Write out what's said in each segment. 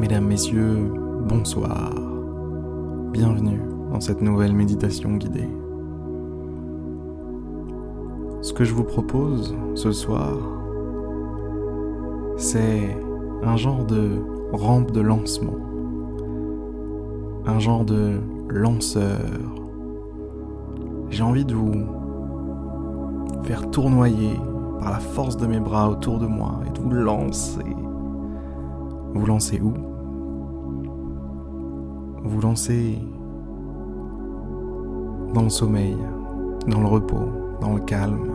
Mesdames, Messieurs, bonsoir. Bienvenue dans cette nouvelle méditation guidée. Ce que je vous propose ce soir, c'est un genre de rampe de lancement, un genre de lanceur. J'ai envie de vous faire tournoyer par la force de mes bras autour de moi et de vous lancer. Vous lancez où? Vous lancez dans le sommeil, dans le repos, dans le calme.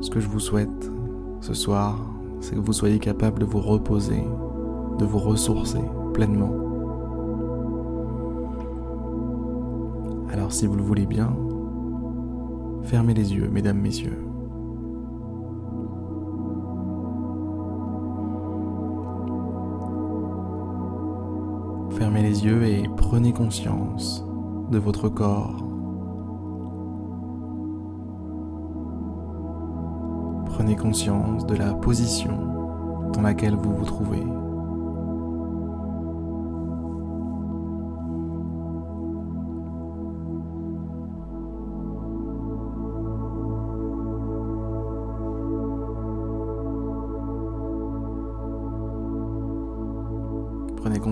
Ce que je vous souhaite ce soir, c'est que vous soyez capable de vous reposer, de vous ressourcer pleinement. Alors si vous le voulez bien, fermez les yeux, mesdames, messieurs. Et prenez conscience de votre corps. Prenez conscience de la position dans laquelle vous vous trouvez.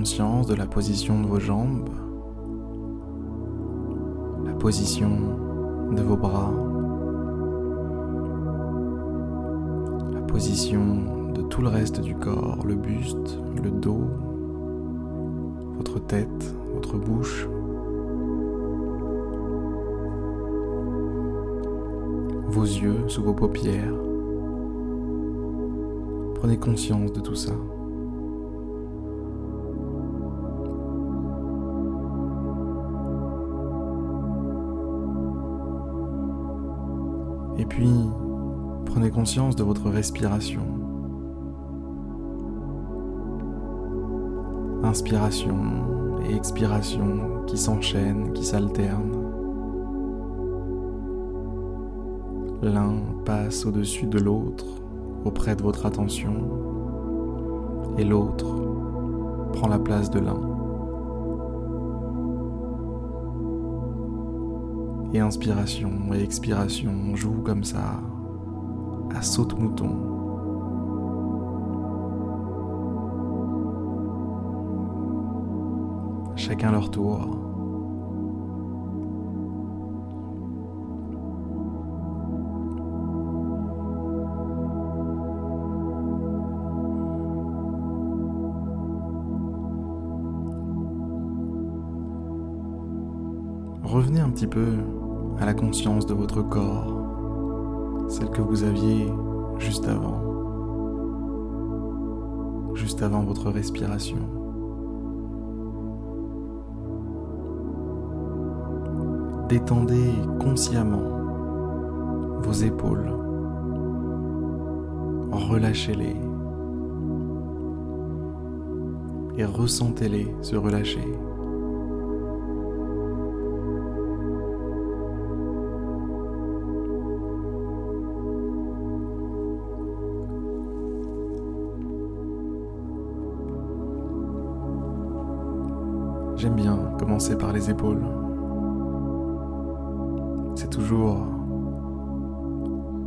Conscience de la position de vos jambes, la position de vos bras, la position de tout le reste du corps, le buste, le dos, votre tête, votre bouche. Vos yeux sous vos paupières. Prenez conscience de tout ça. Puis, prenez conscience de votre respiration. Inspiration et expiration qui s'enchaînent, qui s'alternent. L'un passe au-dessus de l'autre auprès de votre attention et l'autre prend la place de l'un. Et inspiration et expiration jouent comme ça, à saute-mouton. Chacun leur tour. Revenez un petit peu à la conscience de votre corps, celle que vous aviez juste avant, juste avant votre respiration. Détendez consciemment vos épaules, relâchez-les et ressentez-les se relâcher. J'aime bien commencer par les épaules. C'est toujours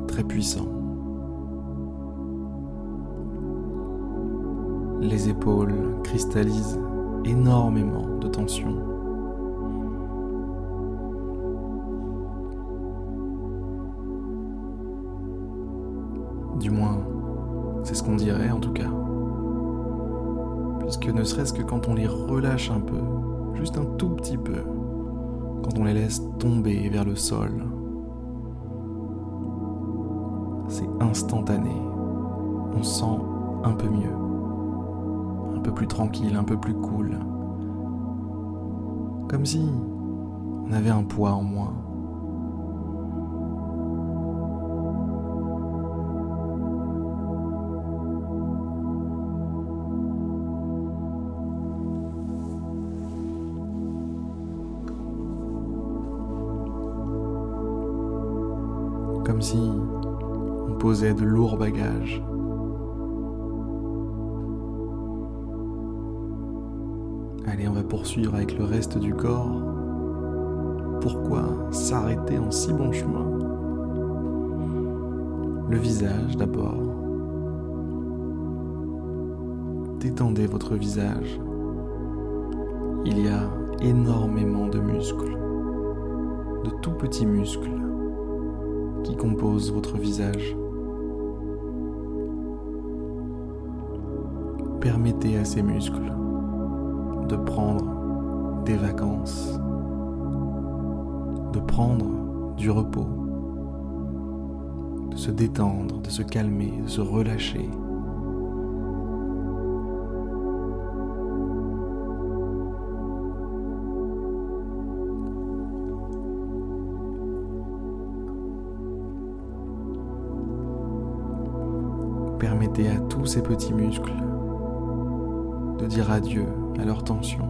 très puissant. Les épaules cristallisent énormément de tension. Du moins, c'est ce qu'on dirait en tout cas puisque ne serait-ce que quand on les relâche un peu, juste un tout petit peu, quand on les laisse tomber vers le sol, c'est instantané. On se sent un peu mieux, un peu plus tranquille, un peu plus cool. Comme si on avait un poids en moins. De lourds bagages. Allez, on va poursuivre avec le reste du corps. Pourquoi s'arrêter en si bon chemin? Le visage d'abord. Détendez votre visage. Il y a énormément de muscles, de tout petits muscles qui composent votre visage. Permettez à ces muscles de prendre des vacances, de prendre du repos, de se détendre, de se calmer, de se relâcher. Permettez à tous ces petits muscles dire adieu à leur tension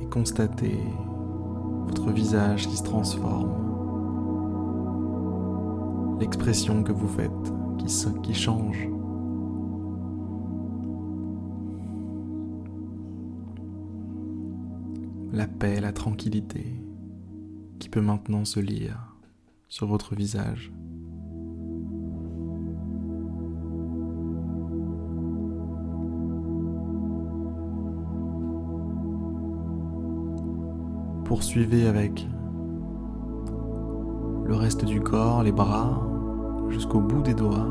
et constatez votre visage qui se transforme, l'expression que vous faites qui change. La paix, la tranquillité qui peut maintenant se lire sur votre visage. Poursuivez avec le reste du corps, les bras, jusqu'au bout des doigts.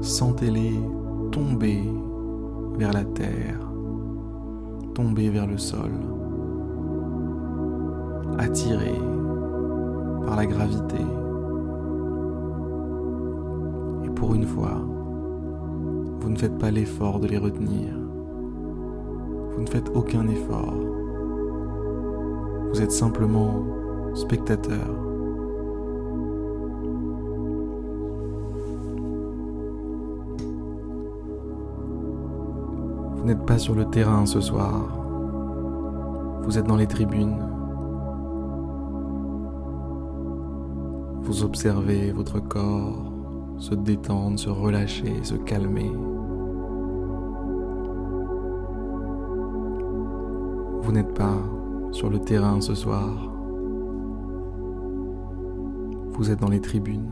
Sentez-les tomber vers la terre, tomber vers le sol, attirés par la gravité. Et pour une fois, vous ne faites pas l'effort de les retenir. Vous ne faites aucun effort. Vous êtes simplement spectateur. Vous n'êtes pas sur le terrain ce soir. Vous êtes dans les tribunes. Vous observez votre corps se détendre, se relâcher, se calmer. Vous n'êtes pas sur le terrain ce soir. Vous êtes dans les tribunes.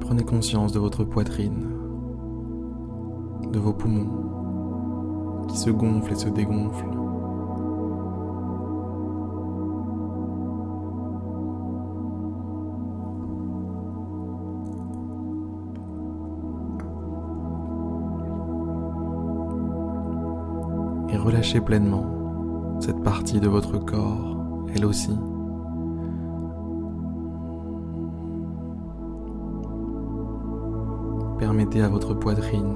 Prenez conscience de votre poitrine, de vos poumons qui se gonflent et se dégonflent. Relâchez pleinement cette partie de votre corps, elle aussi. Permettez à votre poitrine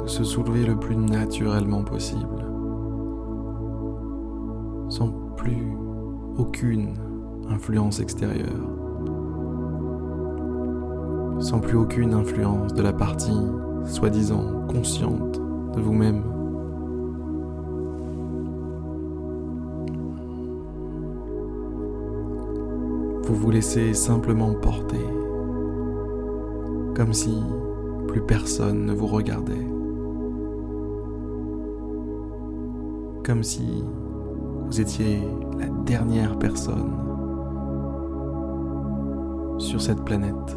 de se soulever le plus naturellement possible, sans plus aucune influence extérieure, sans plus aucune influence de la partie soi-disant consciente de vous-même. Vous vous laissez simplement porter, comme si plus personne ne vous regardait, comme si vous étiez la dernière personne sur cette planète.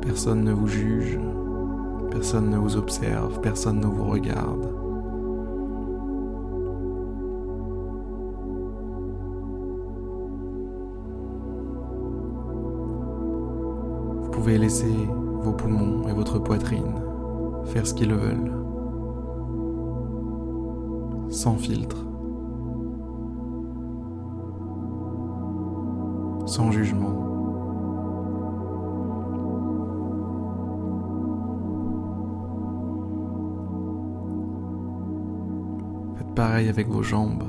Personne ne vous juge, Personne ne vous observe, personne ne vous regarde. Vous pouvez laisser vos poumons et votre poitrine faire ce qu'ils veulent, sans filtre, sans jugement. Pareil avec vos jambes,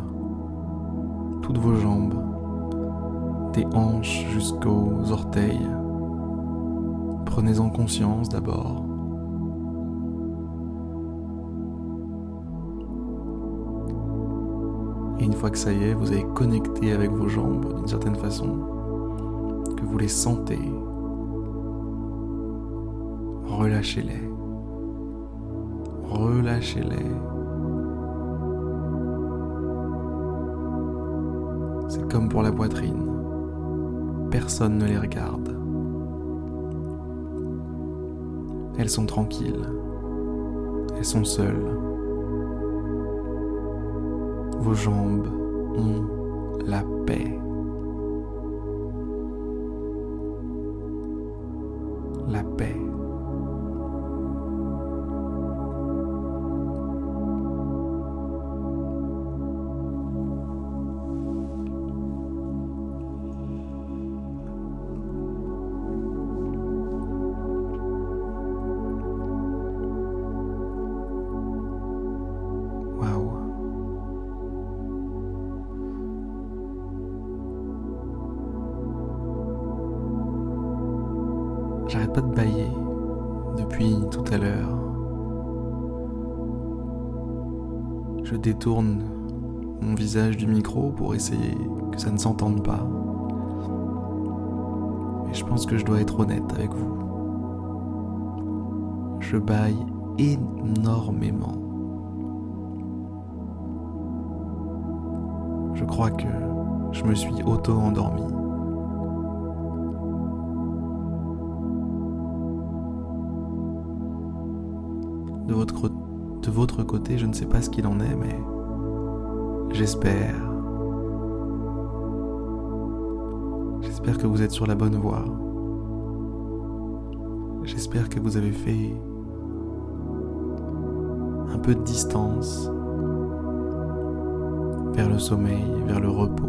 toutes vos jambes, des hanches jusqu'aux orteils. Prenez-en conscience d'abord. Et une fois que ça y est, vous avez connecté avec vos jambes d'une certaine façon, que vous les sentez, relâchez-les. Relâchez-les. Comme pour la poitrine. Personne ne les regarde. Elles sont tranquilles. Elles sont seules. Vos jambes ont la paix. La paix. Pas de bailler depuis tout à l'heure. Je détourne mon visage du micro pour essayer que ça ne s'entende pas. Mais je pense que je dois être honnête avec vous. Je baille énormément. Je crois que je me suis auto-endormi. De votre, de votre côté, je ne sais pas ce qu'il en est, mais j'espère. J'espère que vous êtes sur la bonne voie. J'espère que vous avez fait un peu de distance vers le sommeil, vers le repos.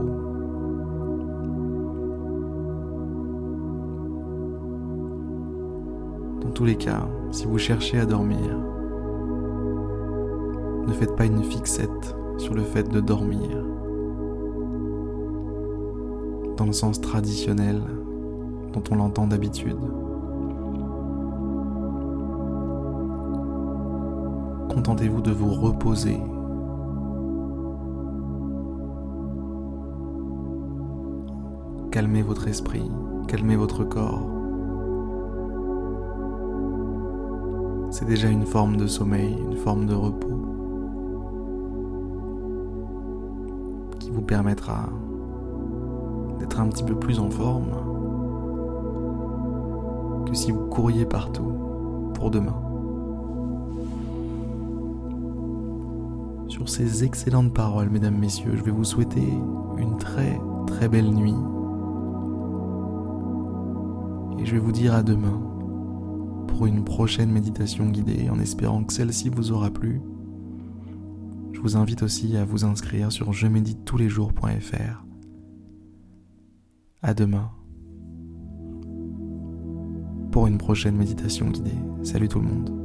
Dans tous les cas, si vous cherchez à dormir, ne faites pas une fixette sur le fait de dormir. Dans le sens traditionnel dont on l'entend d'habitude. Contentez-vous de vous reposer. Calmez votre esprit, calmez votre corps. C'est déjà une forme de sommeil, une forme de repos. Vous permettra d'être un petit peu plus en forme que si vous couriez partout pour demain. Sur ces excellentes paroles, mesdames, messieurs, je vais vous souhaiter une très très belle nuit. Et je vais vous dire à demain pour une prochaine méditation guidée en espérant que celle-ci vous aura plu vous invite aussi à vous inscrire sur je médite tous les jours.fr. À demain pour une prochaine méditation guidée. Salut tout le monde.